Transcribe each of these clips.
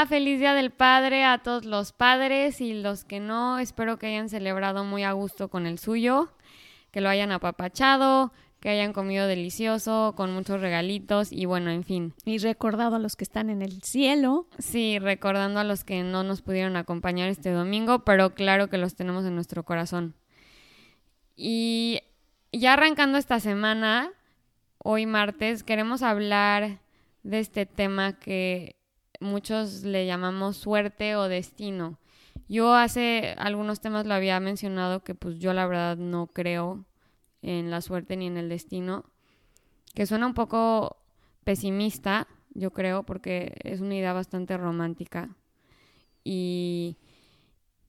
Hola, feliz Día del Padre a todos los padres y los que no. Espero que hayan celebrado muy a gusto con el suyo, que lo hayan apapachado, que hayan comido delicioso, con muchos regalitos y bueno, en fin. Y recordado a los que están en el cielo. Sí, recordando a los que no nos pudieron acompañar este domingo, pero claro que los tenemos en nuestro corazón. Y ya arrancando esta semana, hoy martes, queremos hablar de este tema que muchos le llamamos suerte o destino. Yo hace algunos temas lo había mencionado que pues yo la verdad no creo en la suerte ni en el destino, que suena un poco pesimista, yo creo, porque es una idea bastante romántica. Y,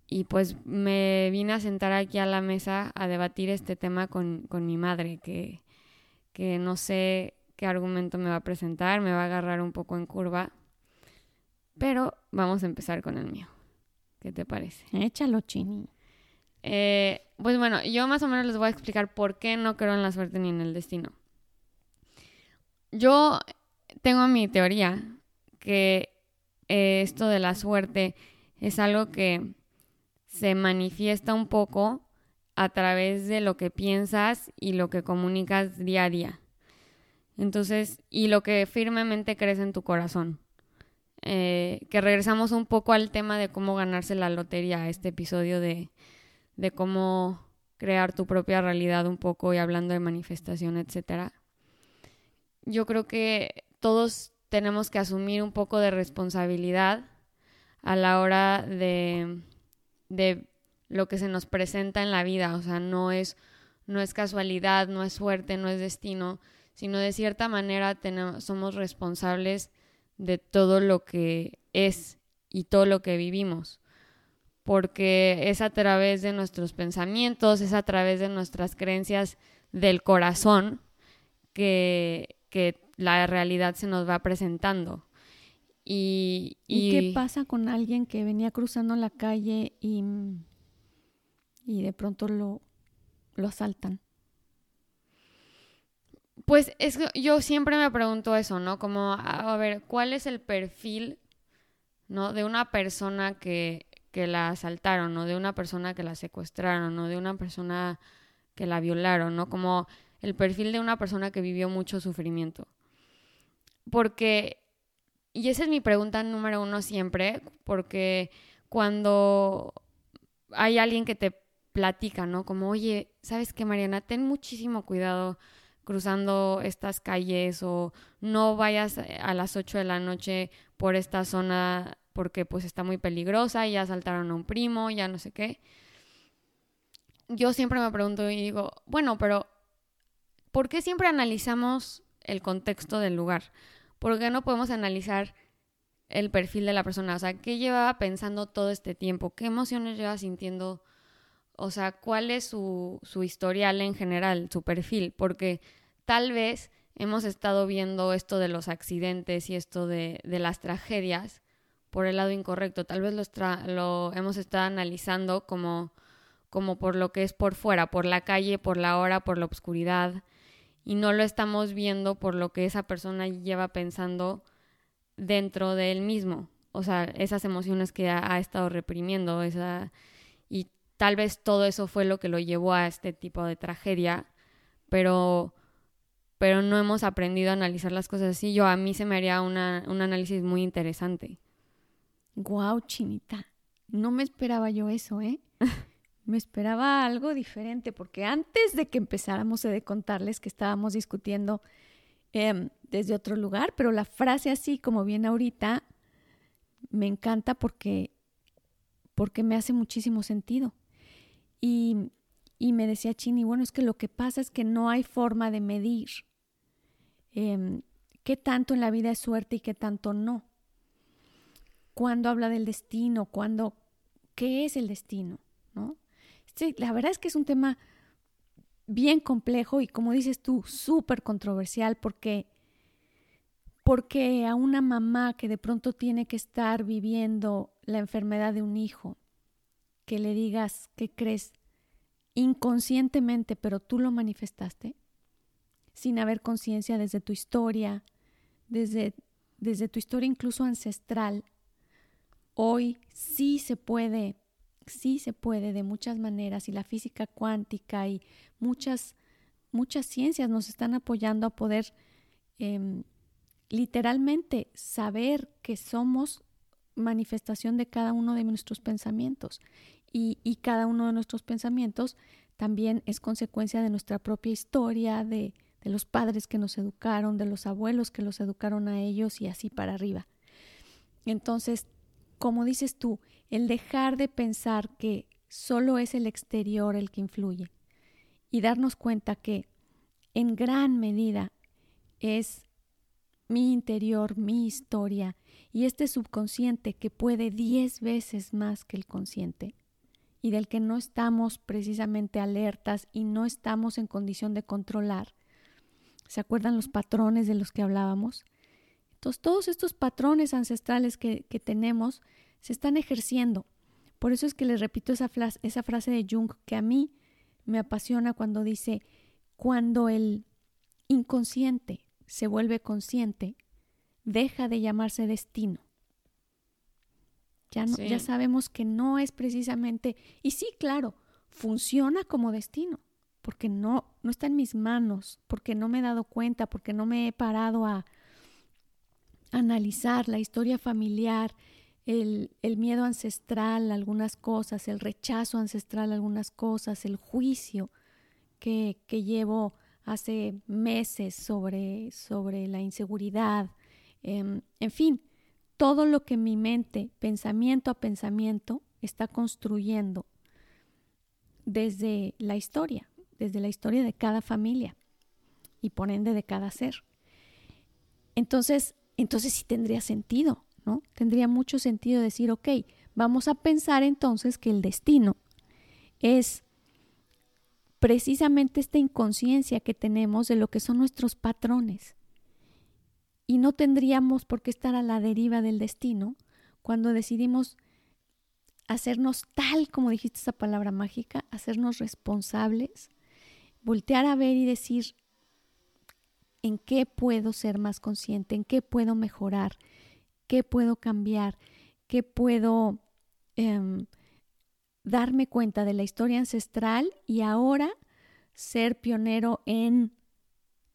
y pues me vine a sentar aquí a la mesa a debatir este tema con, con mi madre, que, que no sé qué argumento me va a presentar, me va a agarrar un poco en curva, pero vamos a empezar con el mío. ¿Qué te parece? Échalo, Chini. Eh, pues bueno, yo más o menos les voy a explicar por qué no creo en la suerte ni en el destino. Yo tengo mi teoría que eh, esto de la suerte es algo que se manifiesta un poco a través de lo que piensas y lo que comunicas día a día. Entonces, y lo que firmemente crees en tu corazón. Eh, que regresamos un poco al tema de cómo ganarse la lotería, este episodio de, de cómo crear tu propia realidad un poco y hablando de manifestación, etcétera. Yo creo que todos tenemos que asumir un poco de responsabilidad a la hora de, de lo que se nos presenta en la vida. O sea, no es, no es casualidad, no es suerte, no es destino, sino de cierta manera tenemos, somos responsables de todo lo que es y todo lo que vivimos porque es a través de nuestros pensamientos, es a través de nuestras creencias del corazón que, la realidad se nos va presentando. Y, qué pasa con alguien que venía cruzando la calle y, y de pronto lo, lo asaltan? Pues es que yo siempre me pregunto eso, ¿no? Como, a ver, ¿cuál es el perfil, ¿no? De una persona que que la asaltaron, o de una persona que la secuestraron, o de una persona que la violaron, ¿no? Como el perfil de una persona que vivió mucho sufrimiento. Porque, y esa es mi pregunta número uno siempre, porque cuando hay alguien que te platica, ¿no? Como, oye, ¿sabes qué, Mariana? Ten muchísimo cuidado cruzando estas calles o no vayas a las 8 de la noche por esta zona porque pues está muy peligrosa y ya asaltaron a un primo, ya no sé qué. Yo siempre me pregunto y digo, bueno, pero ¿por qué siempre analizamos el contexto del lugar? ¿Por qué no podemos analizar el perfil de la persona? O sea, ¿qué llevaba pensando todo este tiempo? ¿Qué emociones lleva sintiendo? O sea, ¿cuál es su, su historial en general, su perfil? Porque tal vez hemos estado viendo esto de los accidentes y esto de, de las tragedias por el lado incorrecto. Tal vez lo, hemos estado analizando como, como por lo que es por fuera, por la calle, por la hora, por la oscuridad, y no lo estamos viendo por lo que esa persona lleva pensando dentro de él mismo. O sea, esas emociones que ha, estado reprimiendo, esa, y tal vez todo eso fue lo que lo llevó a este tipo de tragedia, pero pero no hemos aprendido a analizar las cosas así. Yo a mí se me haría una, un análisis muy interesante. Guau, chinita. No me esperaba yo eso, ¿eh? me esperaba algo diferente, porque antes de que empezáramos he de contarles que estábamos discutiendo em, desde otro lugar, pero la frase así como viene ahorita me encanta porque, porque me hace muchísimo sentido. Y, me decía Chini, bueno, es que lo que pasa es que no hay forma de medir em, qué tanto en la vida es suerte y qué tanto no cuando habla del destino, cuando, ¿qué es el destino? ¿No? Sí, la verdad es que es un tema bien complejo y como dices tú, súper controversial porque, porque a una mamá que de pronto tiene que estar viviendo la enfermedad de un hijo, que le digas que crees inconscientemente, pero tú lo manifestaste, sin haber conciencia desde tu historia, desde, desde tu historia incluso ancestral, hoy sí se puede, sí se puede de muchas maneras y la física cuántica y muchas, muchas ciencias nos están apoyando a poder em, literalmente saber que somos manifestación de cada uno de nuestros pensamientos y, cada uno de nuestros pensamientos también es consecuencia de nuestra propia historia, de, de los padres que nos educaron, de los abuelos que los educaron a ellos y así para arriba. Entonces, como dices tú, el dejar de pensar que solo es el exterior el que influye y darnos cuenta que en gran medida es mi interior, mi historia y este subconsciente que puede diez veces más que el consciente y del que no estamos precisamente alertas y no estamos en condición de controlar, ¿Se acuerdan los patrones de los que hablábamos? Entonces, todos estos patrones ancestrales que, tenemos se están ejerciendo. Por eso es que les repito esa, esa frase de Jung que a mí me apasiona cuando dice, cuando el inconsciente se vuelve consciente, deja de llamarse destino. Ya, no, ya sabemos que no es precisamente, y sí, claro, funciona como destino, porque no, no está en mis manos, porque no me he dado cuenta, porque no me he parado a analizar la historia familiar, el, el miedo ancestral, algunas cosas, el rechazo ancestral, algunas cosas, el juicio que, que llevo hace meses sobre, sobre la inseguridad, em, en fin, todo lo que mi mente, pensamiento a pensamiento, está construyendo desde la historia desde la historia de cada familia y por ende de cada ser. Entonces, entonces sí tendría sentido, ¿no? Tendría mucho sentido decir, ok, vamos a pensar entonces que el destino es precisamente esta inconsciencia que tenemos de lo que son nuestros patrones. Y no tendríamos por qué estar a la deriva del destino cuando decidimos hacernos tal como dijiste esa palabra mágica, hacernos responsables voltear a ver y decir, ¿en qué puedo ser más consciente? ¿En qué puedo mejorar? ¿Qué puedo cambiar? ¿Qué puedo em, darme cuenta de la historia ancestral y ahora ser pionero en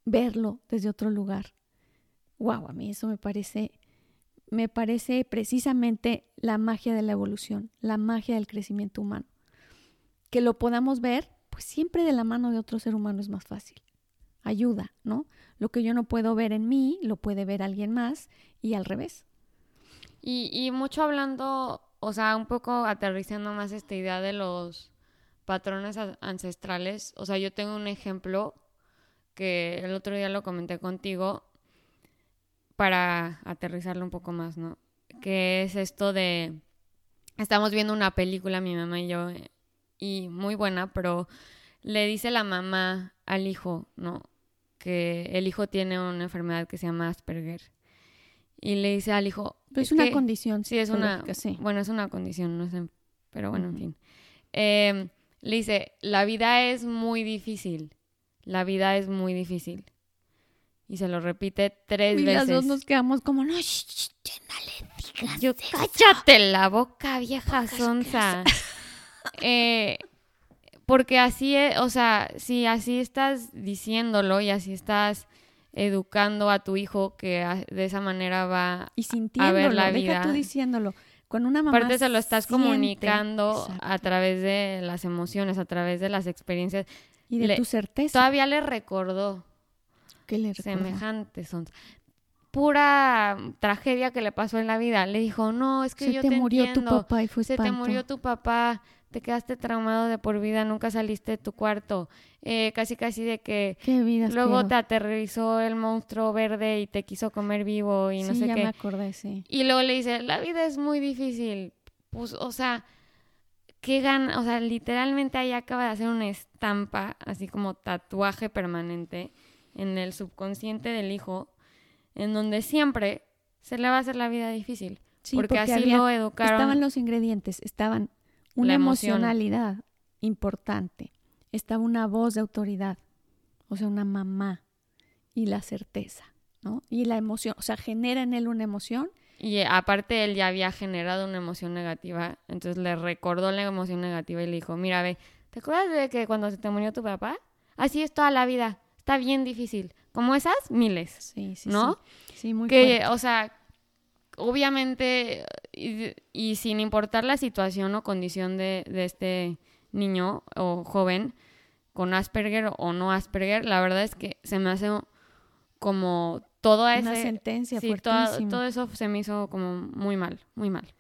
verlo desde otro lugar? Wow, a mí eso me parece me parece precisamente la magia de la evolución, la magia del crecimiento humano. Que lo podamos ver pues siempre de la mano de otro ser humano es más fácil. Ayuda, ¿no? Lo que yo no puedo ver en mí, lo puede ver alguien más y al revés. Y, mucho hablando, o sea, un poco aterrizando más esta idea de los patrones ancestrales. O sea, yo tengo un ejemplo que el otro día lo comenté contigo para aterrizarlo un poco más, ¿no? Que es esto de... Estamos viendo una película, mi mamá y yo, y muy buena, pero le dice la mamá al hijo, ¿no? Que el hijo tiene una enfermedad que se llama Asperger. Y le dice al hijo... Pero es una condición. Sí, es una... Bueno, es una condición, no sé. Pero bueno, en fin. Em, le dice, la vida es muy difícil. La vida es muy difícil. Y se lo repite tres veces. Y las dos nos quedamos como, no, shh, no le digas Yo, cállate la boca, vieja sonza. Eh, porque así, es, o sea, si así estás diciéndolo y así estás educando a tu hijo que de esa manera va y a ver la vida. Deja tú diciéndolo. Con una mamá Aparte se lo estás comunicando a través de las emociones, a través de las experiencias. Y de tu certeza. Todavía le recordó. ¿Qué le recordó? Semejantes son pura tragedia que le pasó en la vida. Le dijo, no, es que yo te, te murió tu papá y fue Se te murió tu papá te quedaste traumado de por vida, nunca saliste de tu cuarto, eh, casi casi de que luego te aterrizó el monstruo verde y te quiso comer vivo y no sé ya qué. me acordé, sí. Y luego le dice, la vida es muy difícil, pues, o sea, qué gana, o sea, literalmente ahí acaba de hacer una estampa, así como tatuaje permanente en el subconsciente del hijo, en donde siempre se le va a hacer la vida difícil. porque, así lo educaron. Estaban los ingredientes, estaban una emocionalidad importante. Estaba una voz de autoridad, o sea, una mamá y la certeza, ¿no? Y la emoción, o sea, genera en él una emoción Y aparte él ya había generado una emoción negativa, entonces le recordó la emoción negativa y le dijo, mira, ve, ¿te acuerdas de que cuando se te murió tu papá? Así es toda la vida, está bien difícil. Como esas, miles. Sí, sí, ¿No? sí. Sí, muy que, fuerte. o sea, obviamente, y, y sin importar la situación o condición de, de este niño o joven con Asperger o no Asperger, la verdad es que se me hace como todo Una ese... sentencia Sí, todo, todo eso se me hizo como muy mal, muy mal.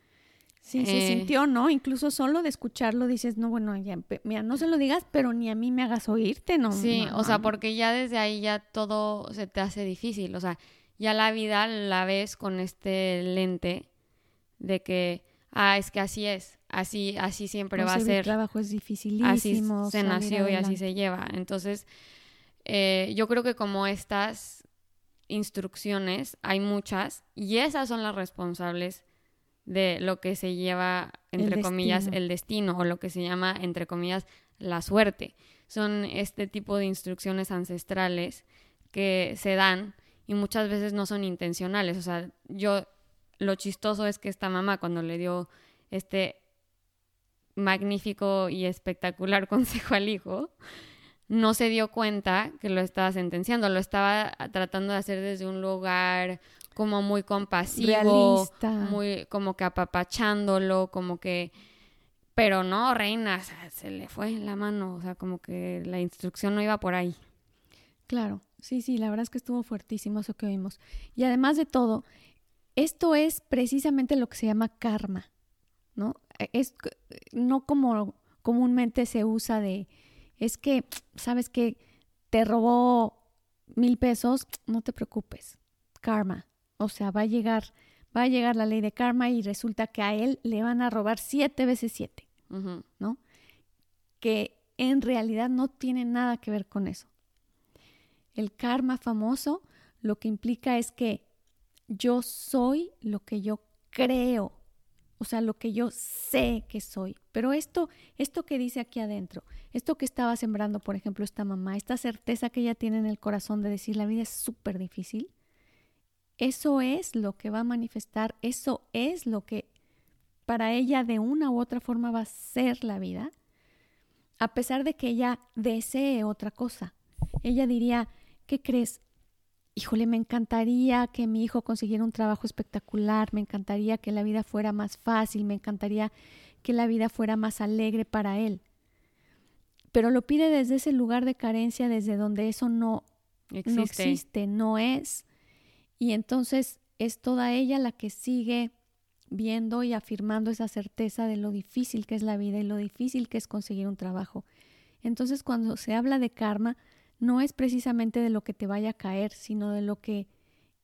Sí, se Eh, sintió, ¿no? Incluso solo de escucharlo dices, no, bueno, ya, mira, no se lo digas, pero ni a mí me hagas oírte, ¿no? Sí, no, o sea, porque ya desde ahí ya todo se te hace difícil, o sea, ya la vida la ves con este lente de que, ah, es que así es, así, así siempre va a ser, trabajo es así dificilísimo. se salir nació y así se lleva. Entonces, eh, yo creo que como estas instrucciones, hay muchas, y esas son las responsables de lo que se lleva, entre comillas, destino. el destino, o lo que se llama, entre comillas, la suerte. Son este tipo de instrucciones ancestrales que se dan y muchas veces no son intencionales. O sea, yo, lo chistoso es que esta mamá cuando le dio este magnífico y espectacular consejo al hijo, no se dio cuenta que lo estaba sentenciando, lo estaba tratando de hacer desde un lugar como muy compasivo, Realista. muy como que apapachándolo, como que pero no, reina, o sea, se le fue la mano, o sea, como que la instrucción no iba por ahí. Claro, sí, sí, la verdad es que estuvo fuertísimo eso que oímos. Y además de todo, esto es precisamente lo que se llama karma, ¿no? Es c- no como comúnmente se usa de, es que, sabes que te robó mil pesos, no te preocupes, karma. O sea, va a llegar, va a llegar la ley de karma y resulta que a él le van a robar siete veces siete. ¿no? Que en realidad no tiene nada que ver con eso. El karma famoso lo que implica es que yo soy lo que yo creo, o sea, lo que yo sé que soy. Pero esto, esto que dice aquí adentro, esto que estaba sembrando, por ejemplo, esta mamá, esta certeza que ella tiene en el corazón de decir la vida es súper difícil, eso es lo que va a manifestar, eso es lo que para ella de una u otra forma va a ser la vida, a pesar de que ella desee otra cosa. Ella diría, ¿qué crees? Híjole, me encantaría que mi hijo consiguiera un trabajo espectacular, me encantaría que la vida fuera más fácil, me encantaría que la vida fuera más alegre para él. Pero lo pide desde ese lugar de carencia, desde donde eso no, Existe. no existe, no es. Y entonces es toda ella la que sigue viendo y afirmando esa certeza de lo difícil que es la vida y lo difícil que es conseguir un trabajo. Entonces cuando se habla de karma, no es precisamente de lo que te vaya a caer, sino de lo que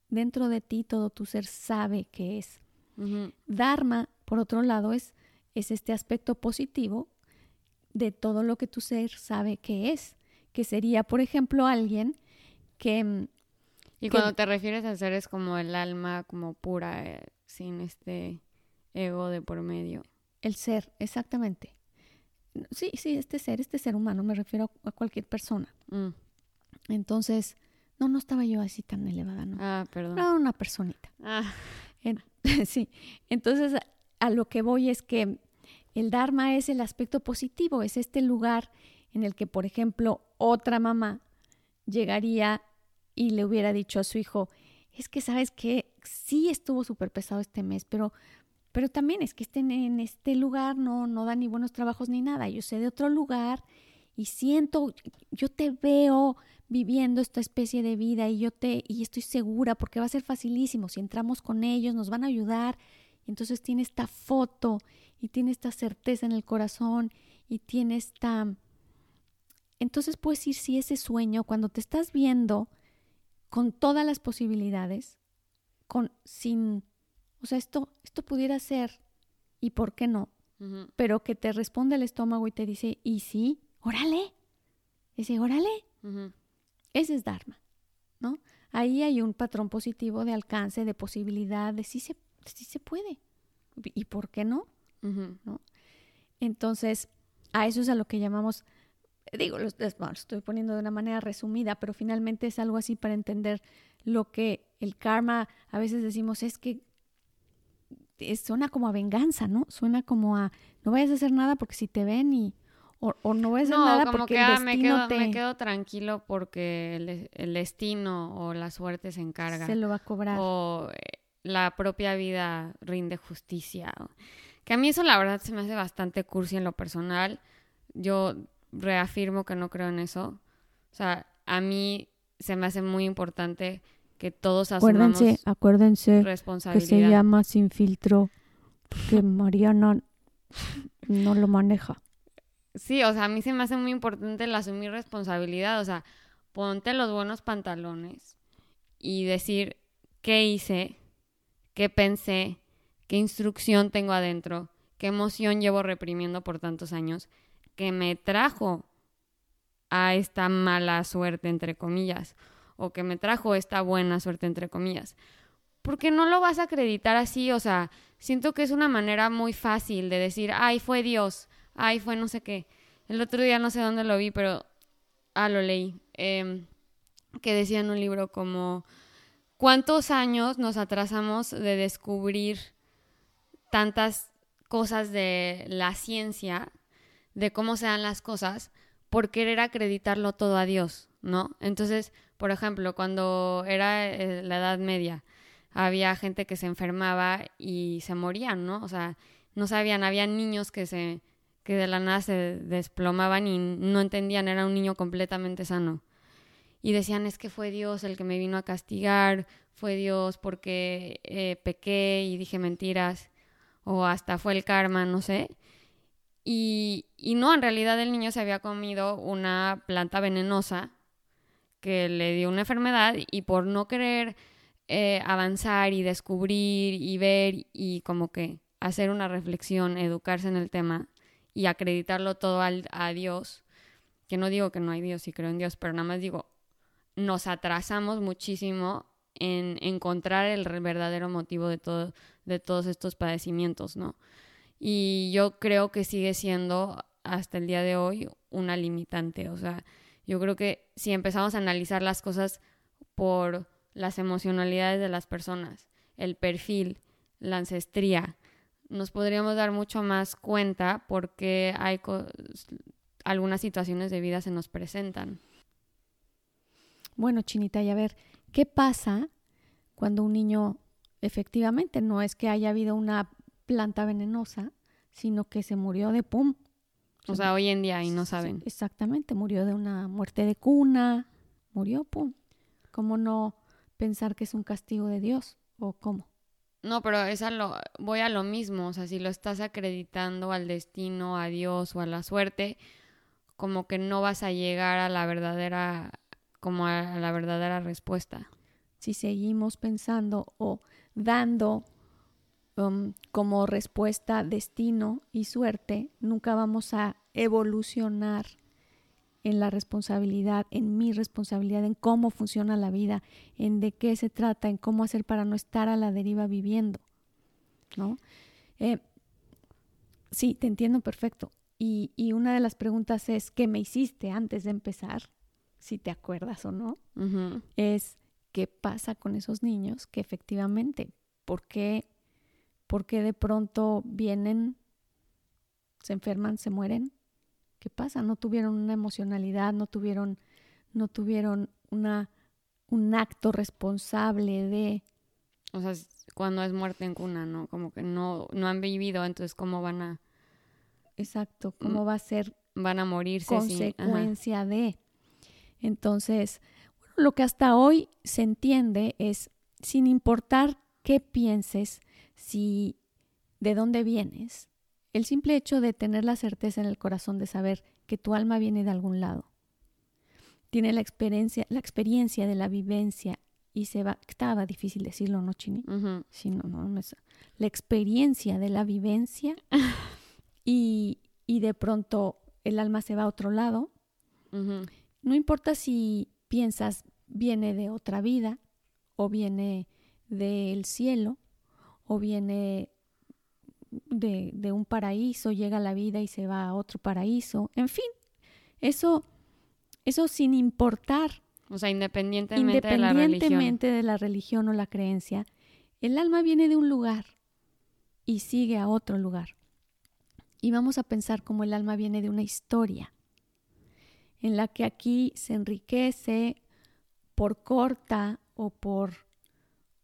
dentro de ti todo tu ser sabe que es. Dharma, por otro lado, es, es este aspecto positivo de todo lo que tu ser sabe que es, que sería, por ejemplo, alguien que Y que- cuando te refieres a ser es como el alma como pura, eh, sin este ego de por medio. el ser, exactamente. Sí, sí, este ser, este ser humano, me refiero a cualquier persona. Mm. Entonces, no, no estaba yo así tan elevada, no. Ah, perdón. Era una personita. Ah, sí. Entonces, a, a lo que voy es que el Dharma es el aspecto positivo, es este lugar en el que, por ejemplo, otra mamá llegaría y le hubiera dicho a su hijo, es que sabes que sí estuvo súper pesado este mes, pero, pero también es que estén en este lugar no, no da ni buenos trabajos ni nada. Yo sé de otro lugar y siento, yo te veo viviendo esta especie de vida y yo te, y estoy segura porque va a ser facilísimo. Si entramos con ellos, nos van a ayudar. Entonces tiene esta foto y tiene esta certeza en el corazón y tiene esta... Entonces puedes ir si ese sueño, cuando te estás viendo con todas las posibilidades, con sin, o sea, esto, esto pudiera ser, y por qué no, pero que te responde el estómago y te dice, y sí, órale, dice, órale, ese es Dharma, ¿no? Ahí hay un patrón positivo de alcance, de posibilidad, de sí se, sí se puede. ¿Y por qué no? Ujú. Entonces, a eso es a lo que llamamos, digo, lo, es- bueno, lo estoy poniendo de una manera resumida, pero finalmente es algo así para entender lo que el karma, a veces decimos, es que suena como a venganza, ¿no? Suena como a no vayas a hacer nada porque si te ven y o, no vayas a hacer nada porque el ah, destino me quedo, te me quedo tranquilo porque el, el, destino o la suerte se encarga. Se lo va a cobrar. O eh, la propia vida rinde justicia. Que a mí eso la verdad se me hace bastante cursi en lo personal. Yo reafirmo que no creo en eso. O sea, a mí se me hace muy importante que todos asumamos acuérdense, acuérdense responsabilidad. que se llama sin filtro porque Mariana no lo maneja. Sí, o sea, a mí se me hace muy importante el asumir responsabilidad, o sea, ponte los buenos pantalones y decir qué hice, qué pensé, qué instrucción tengo adentro, qué emoción llevo reprimiendo por tantos años, que me trajo a esta mala suerte, entre comillas, o que me trajo esta buena suerte, entre comillas. Porque no lo vas a acreditar así, o sea, siento que es una manera muy fácil de decir, ay, fue Dios, ay, fue no sé qué. El otro día no sé dónde lo vi, pero, ah, lo leí, em, que decía en un libro como, ¿cuántos años nos atrasamos de descubrir tantas cosas de la ciencia, de cómo se dan las cosas, por querer acreditarlo todo a Dios, ¿no? Entonces, por ejemplo, cuando era eh, la Edad Media, había gente que se enfermaba y se morían, ¿no? O sea, no sabían, había niños que se que de la nada se desplomaban y no entendían, era un niño completamente sano. Y decían, es que fue Dios el que me vino a castigar, fue Dios porque eh, pequé y dije mentiras, o hasta fue el karma, no sé. Y, y no, en realidad el niño se había comido una planta venenosa que le dio una enfermedad y por no querer eh, avanzar y descubrir y ver y como que hacer una reflexión, educarse en el tema, y acreditarlo todo al, a Dios, que no digo que no hay Dios y creo en Dios, pero nada más digo, nos atrasamos muchísimo en encontrar el verdadero motivo de, todo, de todos estos padecimientos, ¿no? Y yo creo que sigue siendo hasta el día de hoy una limitante, o sea, yo creo que si empezamos a analizar las cosas por las emocionalidades de las personas, el perfil, la ancestría, nos podríamos dar mucho más cuenta porque hay algunas situaciones de vida se nos presentan. Bueno, Chinita, y a ver, ¿qué pasa cuando un niño efectivamente no es que haya habido una planta venenosa, sino que se murió de pum? O sea, hoy en día y no saben. exactamente, murió de una muerte de cuna, murió pum. ¿Cómo no pensar que es un castigo de Dios o cómo? No, pero es lo, voy a lo mismo, o sea, si lo estás acreditando al destino, a Dios o a la suerte, como que no vas a llegar a la verdadera, como a la verdadera respuesta. Si seguimos pensando o dando um, como respuesta destino y suerte, nunca vamos a evolucionar en la responsabilidad, en mi responsabilidad, en cómo funciona la vida, en de qué se trata, en cómo hacer para no estar a la deriva viviendo, ¿no? Eh, sí, te entiendo perfecto. Y, y, una de las preguntas es, ¿qué me hiciste antes de empezar? Si te acuerdas o no, es qué pasa con esos niños que efectivamente, ¿por qué, ¿por qué de pronto vienen, se enferman, se mueren? ¿qué pasa? No tuvieron una emocionalidad, no tuvieron, no tuvieron una, un acto responsable de... O sea, cuando es muerte en cuna, ¿no? Como que no, no han vivido, entonces ¿cómo van a... Exacto, ¿cómo va a ser... Van a morirse. Consecuencia de... Entonces, lo que hasta hoy se entiende es, sin importar qué pienses, si de dónde vienes, el simple hecho de tener la certeza en el corazón de saber que tu alma viene de algún lado, tiene la experiencia, la experiencia de la vivencia y se va, estaba difícil decirlo, ¿no, Chini? Sí, no, no, no es, la experiencia de la vivencia y, y, de pronto el alma se va a otro lado. No importa si piensas viene de otra vida o viene del cielo o viene de, un paraíso, llega a la vida y se va a otro paraíso. En fin, eso, eso sin importar. O sea, independientemente, de, la religión. de la religión o la creencia, el alma viene de un lugar. y sigue a otro lugar. Y vamos a pensar cómo el alma viene de una historia, en la que aquí se enriquece por corta o por,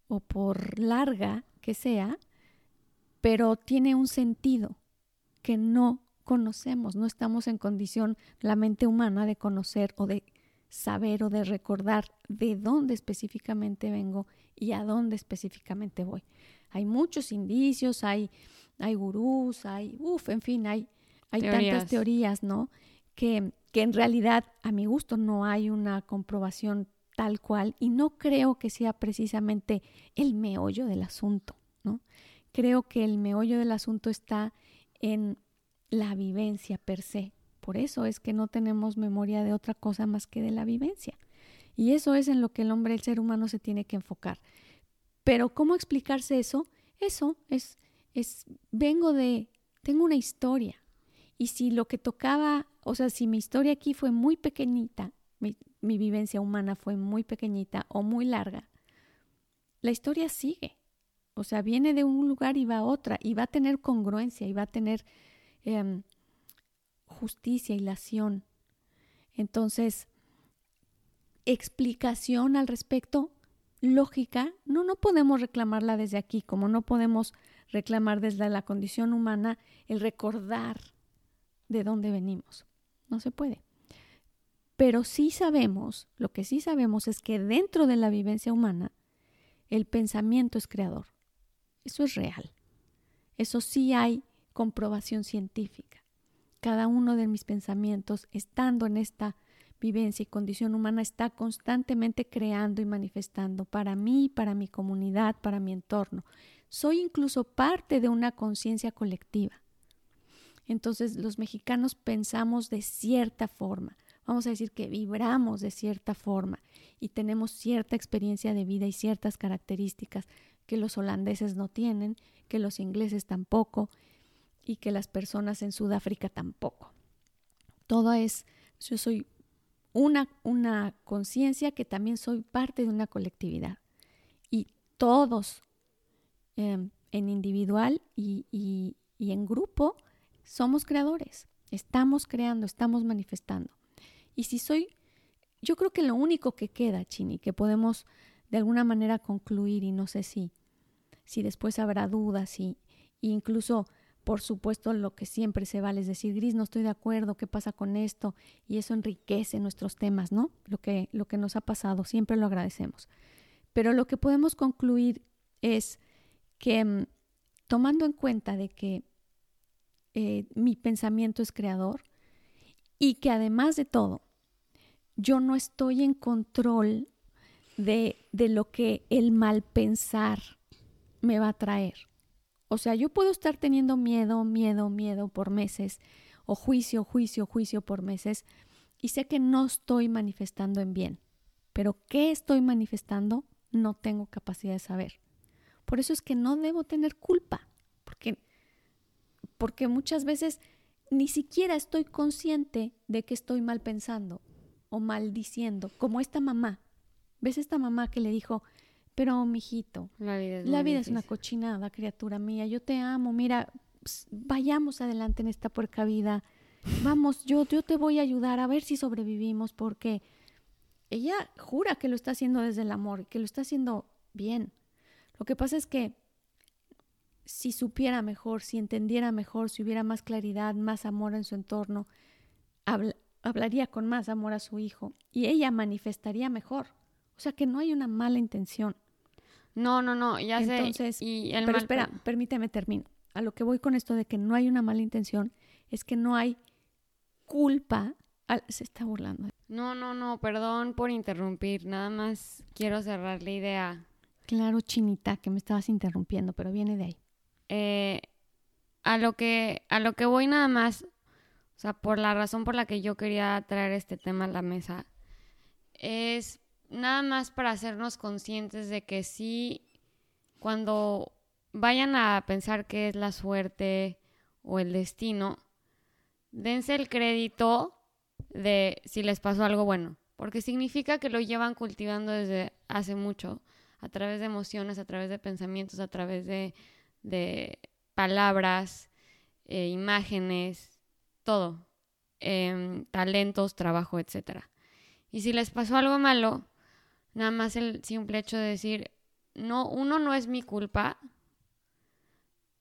o por larga que sea, pero tiene un sentido que no conocemos, no estamos en condición, la mente humana, de conocer o de saber o de recordar de dónde específicamente vengo y a dónde específicamente voy. Hay muchos indicios, hay, hay gurús, hay, uff, en fin, hay, hay tantas teorías, ¿no? Que, que en realidad, a mi gusto, no hay una comprobación tal cual y no creo que sea precisamente el meollo del asunto, ¿no? Creo que el meollo del asunto está en la vivencia per se. Por eso es que no tenemos memoria de otra cosa más que de la vivencia. Y eso es en lo que el hombre, el ser humano, se tiene que enfocar. Pero ¿cómo explicarse eso? Eso es, es, vengo de, tengo una historia. Y si lo que tocaba, o sea, si mi historia aquí fue muy pequeñita, mi, vivencia humana fue muy pequeñita o muy larga, la historia sigue. O sea, viene de un lugar y va a otra, y va a tener congruencia, y va a tener em, justicia y lación. Entonces, explicación al respecto, lógica, no, no podemos reclamarla desde aquí, como no podemos reclamar desde la condición humana el recordar de dónde venimos. No se puede. Pero sí sabemos, lo que sí sabemos es que dentro de la vivencia humana, el pensamiento es creador. Eso es real. Eso sí hay comprobación científica. Cada uno de mis pensamientos, estando en esta vivencia y condición humana está constantemente creando y manifestando para mí, para mi comunidad, para mi entorno. Soy incluso parte de una conciencia colectiva. Entonces los mexicanos pensamos de cierta forma, vamos a decir que vibramos de cierta forma y tenemos cierta experiencia de vida y ciertas características que los holandeses no tienen, que los ingleses tampoco y que las personas en Sudáfrica tampoco. Todo es, yo soy una, una conciencia que también soy parte de una colectividad. Y todos, em, en individual y, y, y en grupo, somos creadores. Estamos creando, estamos manifestando. Y si soy, yo creo que lo único que queda, Chini, que podemos de alguna manera concluir, y no sé si, si después habrá dudas, y, incluso por supuesto, lo que siempre se vale es decir, Gris, no estoy de acuerdo, ¿qué pasa con esto? Y eso enriquece nuestros temas, ¿no? Lo que, lo que nos ha pasado, siempre lo agradecemos. Pero lo que podemos concluir es que mm, tomando en cuenta de que eh, mi pensamiento es creador y que además de todo, yo no estoy en control de, de lo que el mal pensar me va a traer. O sea, yo puedo estar teniendo miedo, miedo, miedo por meses, o juicio, juicio, juicio por meses, y sé que no estoy manifestando en bien. Pero qué estoy manifestando no tengo capacidad de saber. Por eso es que no debo tener culpa, porque, porque muchas veces ni siquiera estoy consciente de que estoy mal pensando o maldiciendo, como esta mamá. ¿Ves esta mamá que le dijo, pero, mijito, la vida, es, la vida es una cochinada, criatura mía. Yo te amo. Mira, vayamos adelante en esta puerca vida. Vamos, yo, yo te voy a ayudar a ver si sobrevivimos, porque ella jura que lo está haciendo desde el amor, que lo está haciendo bien. Lo que pasa es que si supiera mejor, si entendiera mejor, si hubiera más claridad, más amor en su entorno, hablaría con más amor a su hijo y ella manifestaría mejor. O sea que no hay una mala intención. No, no, no, ya Entonces, sé. Y pero espera, permíteme termino. A lo que voy con esto de que no hay una mala intención es que no hay culpa. se está burlando. No, no, no, perdón por interrumpir. Nada más quiero cerrar la idea. Claro, chinita, que me estabas interrumpiendo, pero viene de ahí. Eh, a lo que a lo que voy nada más, o sea, por la razón por la que yo quería traer este tema a la mesa, es nada más para hacernos conscientes de que sí, cuando vayan a pensar que es la suerte o el destino, dense el crédito de si les pasó algo bueno, porque significa que lo llevan cultivando desde hace mucho, a través de emociones, a través de pensamientos, a través de, de palabras, eh, imágenes, todo, em, talentos, trabajo, etc. Y si les pasó algo malo, nada más el simple hecho de decir, no, uno no es mi culpa,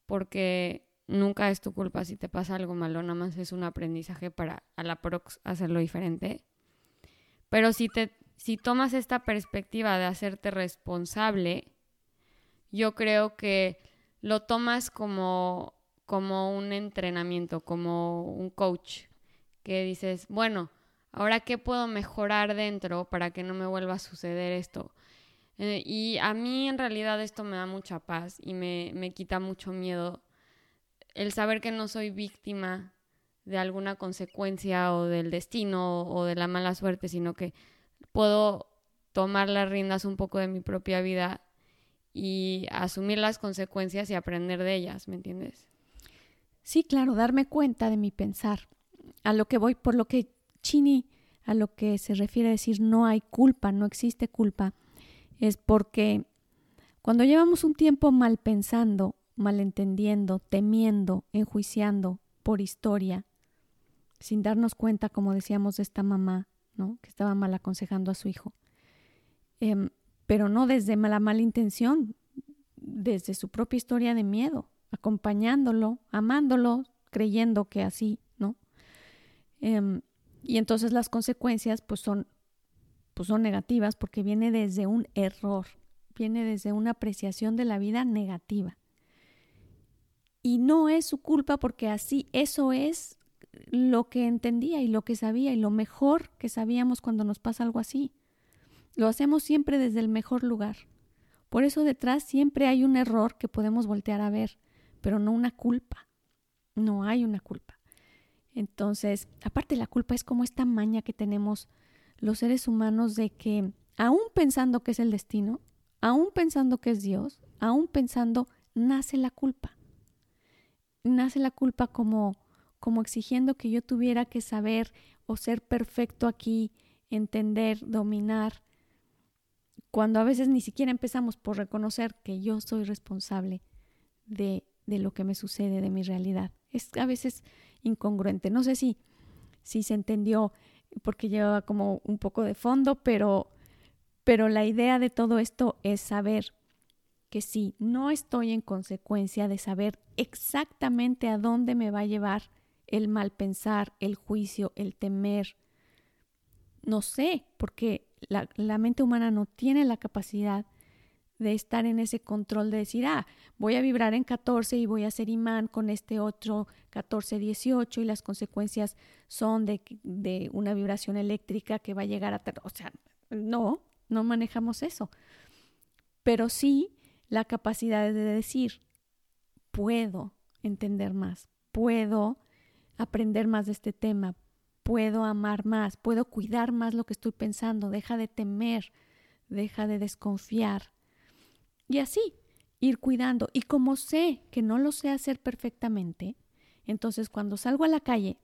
porque nunca es tu culpa si te pasa algo malo, nada más es un aprendizaje para a la prox hacerlo diferente. Pero si te si tomas esta perspectiva de hacerte responsable, yo creo que lo tomas como como un entrenamiento, como un coach, que dices, bueno, ahora qué puedo mejorar dentro para que no me vuelva a suceder esto. Eh, y a mí en realidad esto me da mucha paz y me, me quita mucho miedo el saber que no soy víctima de alguna consecuencia o del destino o de la mala suerte, sino que puedo tomar las riendas un poco de mi propia vida y asumir las consecuencias y aprender de ellas, ¿me entiendes? Sí, claro, darme cuenta de mi pensar. A lo que voy, por lo que Chini, a lo que se refiere a decir no hay culpa, no existe culpa, es porque cuando llevamos un tiempo mal pensando malentendiendo, temiendo, enjuiciando por historia, sin darnos cuenta, como decíamos, de esta mamá, ¿no? Que estaba mal aconsejando a su hijo. Em, pero no desde la mala intención, desde su propia historia de miedo, acompañándolo, amándolo, creyendo que así, ¿no? Em, y entonces las consecuencias, pues son, pues son negativas porque viene desde un error, viene desde una apreciación de la vida negativa y no es su culpa porque así eso es lo que entendía y lo que sabía y lo mejor que sabíamos cuando nos pasa algo así. Lo hacemos siempre desde el mejor lugar. Por eso detrás siempre hay un error que podemos voltear a ver, pero no una culpa. No hay una culpa. Entonces, aparte la culpa es como esta maña que tenemos los seres humanos de que, aún pensando que es el destino, aún pensando que es Dios, aún pensando, nace la culpa nace la culpa como, como exigiendo que yo tuviera que saber o ser perfecto aquí, entender, dominar, cuando a veces ni siquiera empezamos por reconocer que yo soy responsable de, de lo que me sucede, de mi realidad. Es a veces incongruente. No sé si, si se entendió porque llevaba como un poco de fondo, pero, pero la idea de todo esto es saber que si no estoy en consecuencia de saber exactamente a dónde me va a llevar el mal pensar, el juicio, el temer, no sé, porque la, la, mente humana no tiene la capacidad de estar en ese control de decir, ah, voy a vibrar en 14 y voy a ser imán con este otro 14, 18 y las consecuencias son de, de una vibración eléctrica que va a llegar a... O sea, no, no manejamos eso. Pero sí la capacidad de decir, puedo entender más, puedo aprender más de este tema, puedo amar más, puedo cuidar más lo que estoy pensando, deja de temer, deja de desconfiar. Y así, ir cuidando. Y como sé que no lo sé hacer perfectamente, entonces cuando salgo a la calle,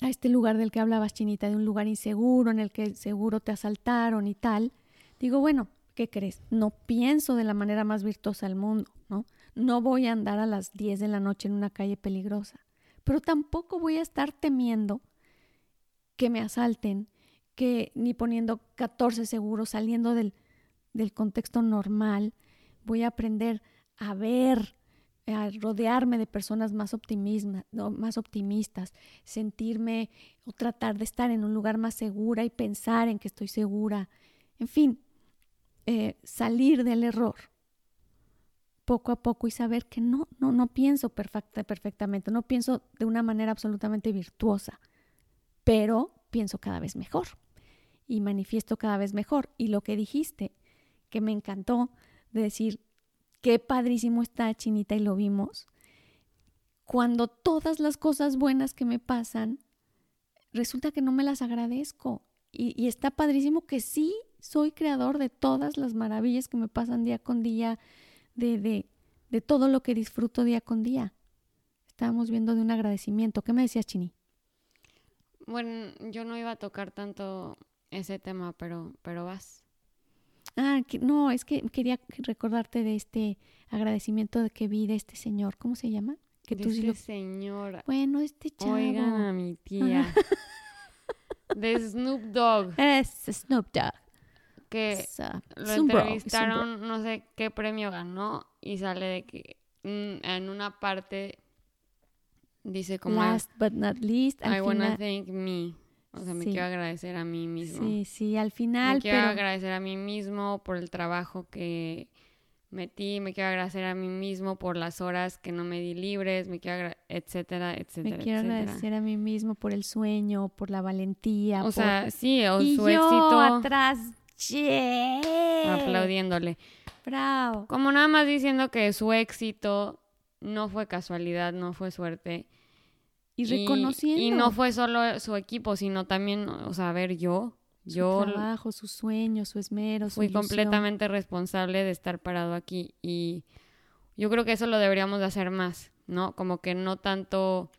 a este lugar del que hablabas, Chinita, de un lugar inseguro en el que seguro te asaltaron y tal, digo, bueno, ¿qué crees? No pienso de la manera más virtuosa del mundo, ¿no? No voy a andar a las 10 de la noche en una calle peligrosa, pero tampoco voy a estar temiendo que me asalten, que ni poniendo 14 seguros, saliendo del, del contexto normal, voy a aprender a ver, a rodearme de personas más, más optimistas, sentirme o tratar de estar en un lugar más segura y pensar en que estoy segura. En fin, eh, salir del error poco a poco y saber que no, no, no pienso perfecta, perfectamente, no pienso de una manera absolutamente virtuosa, pero pienso cada vez mejor y manifiesto cada vez mejor. Y lo que dijiste, que me encantó, de decir, qué padrísimo está Chinita y lo vimos, cuando todas las cosas buenas que me pasan, resulta que no me las agradezco. Y, y está padrísimo que sí soy creador de todas las maravillas que me pasan día con día, de, de, de todo lo que disfruto día con día. Estábamos viendo de un agradecimiento. ¿Qué me decías, Chini? Bueno, yo no iba a tocar tanto ese tema, pero, pero vas. Ah, que, no, es que quería recordarte de este agradecimiento de que vi de este señor. ¿Cómo se llama? Que de tú sí este lo- señor. Bueno, este chavo. Oigan a mi tía. de Snoop Dogg. Es Snoop Dogg. Que ah, lo bro, entrevistaron, no sé qué premio ganó. Y sale de que en una parte dice como Last but not least, I wanna final. thank me. O sea, me Sí. quiero agradecer a mí mismo. Sí, sí, al Me final, quiero pero agradecer a mí mismo por el trabajo que metí, me quiero agradecer a mí mismo por las horas que no me di libres, me quiero agra- etcétera, me etcétera, quiero etcétera. agradecer a mí mismo por el sueño, por la valentía. O por- sea, sí, o y su yo éxito atrás, yeah. aplaudiéndole. Bravo. Como nada más diciendo que su éxito no fue casualidad, no fue suerte. Y reconociendo Y no fue solo su equipo, sino también, o sea, a ver, yo, su yo trabajo, su sueño, su esmero, su fui ilusión. completamente responsable de estar parado aquí y yo creo que eso lo deberíamos de hacer más, ¿no? Como que no tanto,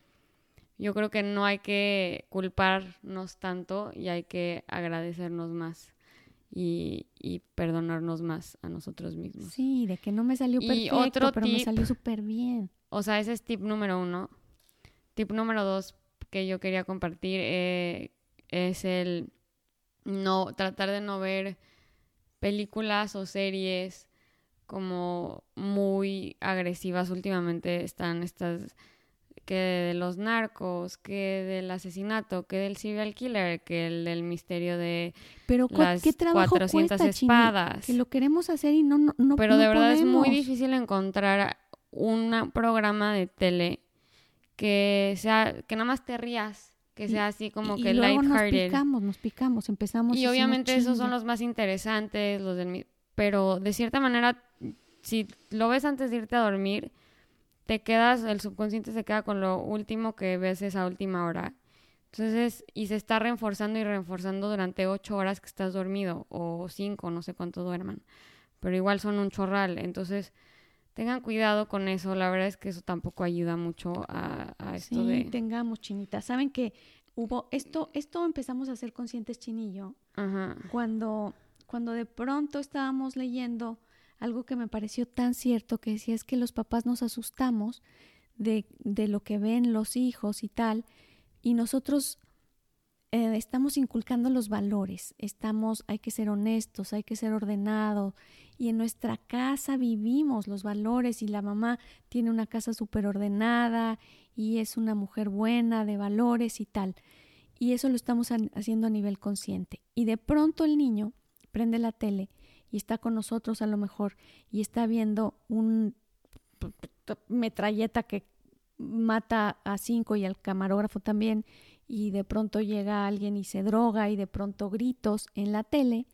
yo creo que no hay que culparnos tanto y hay que agradecernos más y, y perdonarnos más a nosotros mismos. Sí, de que no me salió Y perfecto, otro pero me tip- salió súper bien. O sea, ese es tip número uno. Tip número dos que yo quería compartir eh, es el no tratar de no ver películas o series como muy agresivas últimamente están estas que de los narcos, que del asesinato, que del serial killer, que el del misterio de Pero ¿cuál- las ¿qué trabajo 400 cuesta, Chini? espadas. Que lo queremos hacer y no, no, no Pero no de verdad es muy difícil encontrar un programa de tele que sea, que nada más te rías, que sea así como y, que y luego nos lighthearted. picamos, nos picamos, empezamos. Y obviamente esos son los más interesantes, los del pero de cierta manera, si lo ves antes de irte a dormir, te quedas, el subconsciente se queda con lo último que ves esa última hora. Entonces, y se está reforzando y reforzando durante ocho horas que estás dormido, o cinco, no sé cuánto duerman. Pero igual son un chorral. Entonces, tengan cuidado con eso. La verdad es que eso tampoco ayuda mucho a, a esto Sí, de. tengamos, Chinita. Saben que hubo esto, esto empezamos a ser conscientes, Chinillo, Ajá. cuando, cuando de pronto estábamos leyendo algo que me pareció tan cierto, que decía es que los papás nos asustamos de, de lo que ven los hijos y tal, y nosotros eh, estamos inculcando los valores, estamos, hay que ser honestos, hay que ser ordenados, y en nuestra casa vivimos los valores, y la mamá tiene una casa súper ordenada, y es una mujer buena, de valores y tal. Y eso lo estamos haciendo a nivel consciente. Y de pronto el niño prende la tele y está con nosotros a lo mejor y está viendo un metralleta que mata a cinco y al camarógrafo también y de pronto llega alguien y se droga y de pronto gritos en la tele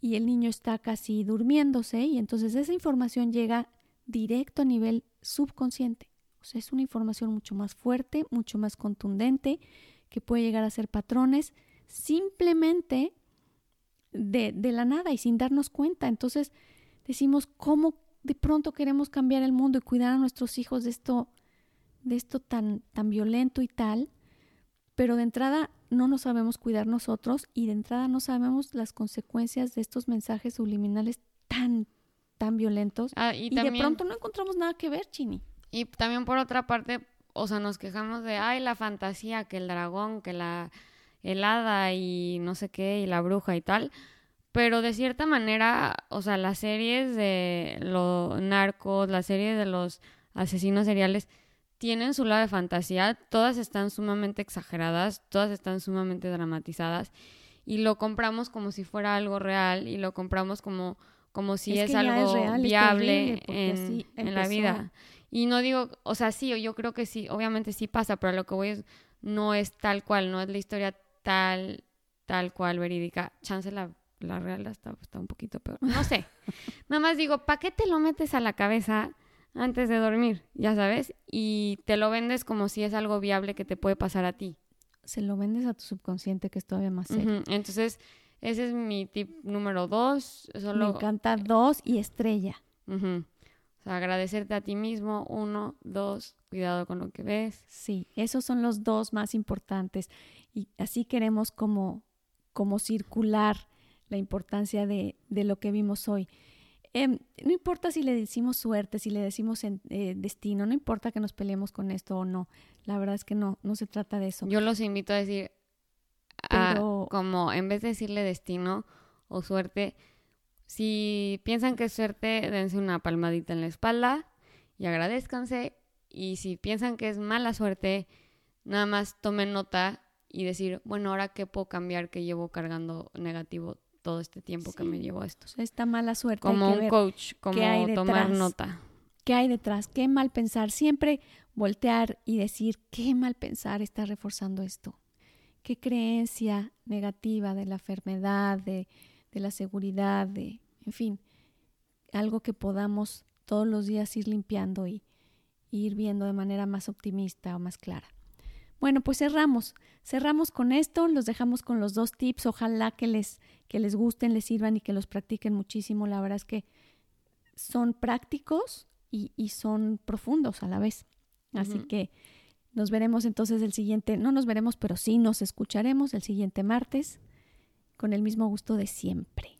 y el niño está casi durmiéndose y entonces esa información llega directo a nivel subconsciente. O sea, es una información mucho más fuerte, mucho más contundente, que puede llegar a ser patrones simplemente de, de la nada y sin darnos cuenta. Entonces decimos, ¿cómo de pronto queremos cambiar el mundo y cuidar a nuestros hijos de esto, de esto tan, tan violento y tal? Pero de entrada no nos sabemos cuidar nosotros y de entrada no sabemos las consecuencias de estos mensajes subliminales tan, tan violentos. Ah, y, Y, de pronto no encontramos nada que ver, Chini. y también por otra parte, o sea, nos quejamos de, ay, la fantasía, que el dragón, que la helada y no sé qué, y la bruja y tal. Pero de cierta manera, o sea, las series de los narcos, las series de los asesinos seriales, tienen su lado de fantasía, todas están sumamente exageradas, todas están sumamente dramatizadas y lo compramos como si fuera algo real y lo compramos como, como si Es es, que ya algo es real, es viable en, en la vida. Y no digo, o sea, sí, yo creo que sí, obviamente sí pasa, pero lo que voy es, no es tal cual, no es la historia tal, tal cual verídica. Chance la, la real está, está un poquito peor. No sé. Nada más digo, ¿para qué te lo metes a la cabeza antes de dormir? Ya sabes. Y te lo vendes como si es algo viable que te puede pasar a ti. Se lo vendes a tu subconsciente, que es todavía más serio. Entonces, ese es mi tip número dos. Solo, Me encanta dos y estrella. Ujú. O sea, agradecerte a ti mismo. Uno, dos, cuidado con lo que ves. Sí, esos son los dos más importantes. Y así queremos como, como circular la importancia de, de lo que vimos hoy. Em, no importa si le decimos suerte, si le decimos eh, destino, no importa que nos peleemos con esto o no. La verdad es que no, no se trata de eso. Yo los invito a decir, como en vez de decirle destino o suerte, si piensan que es suerte, dense una palmadita en la espalda y agradezcanse. Y si piensan que es mala suerte, nada más tomen nota y decir, bueno, ahora qué puedo cambiar que llevo cargando negativo todo este tiempo que me llevó esto. Esta mala suerte. Como un coach, como tomar nota. ¿Qué hay detrás? ¿Qué mal pensar? Siempre voltear y decir, ¿qué mal pensar está reforzando esto? ¿Qué creencia negativa de la enfermedad, de, de la seguridad, de, en fin, algo que podamos todos los días ir limpiando y, y ir viendo de manera más optimista o más clara? Bueno, pues cerramos. Cerramos con esto, los dejamos con los dos tips. Ojalá que les, que les gusten, les sirvan y que los practiquen muchísimo. La verdad es que son prácticos y, y son profundos a la vez. Así que nos veremos entonces el siguiente, no nos veremos, pero sí nos escucharemos el siguiente martes con el mismo gusto de siempre.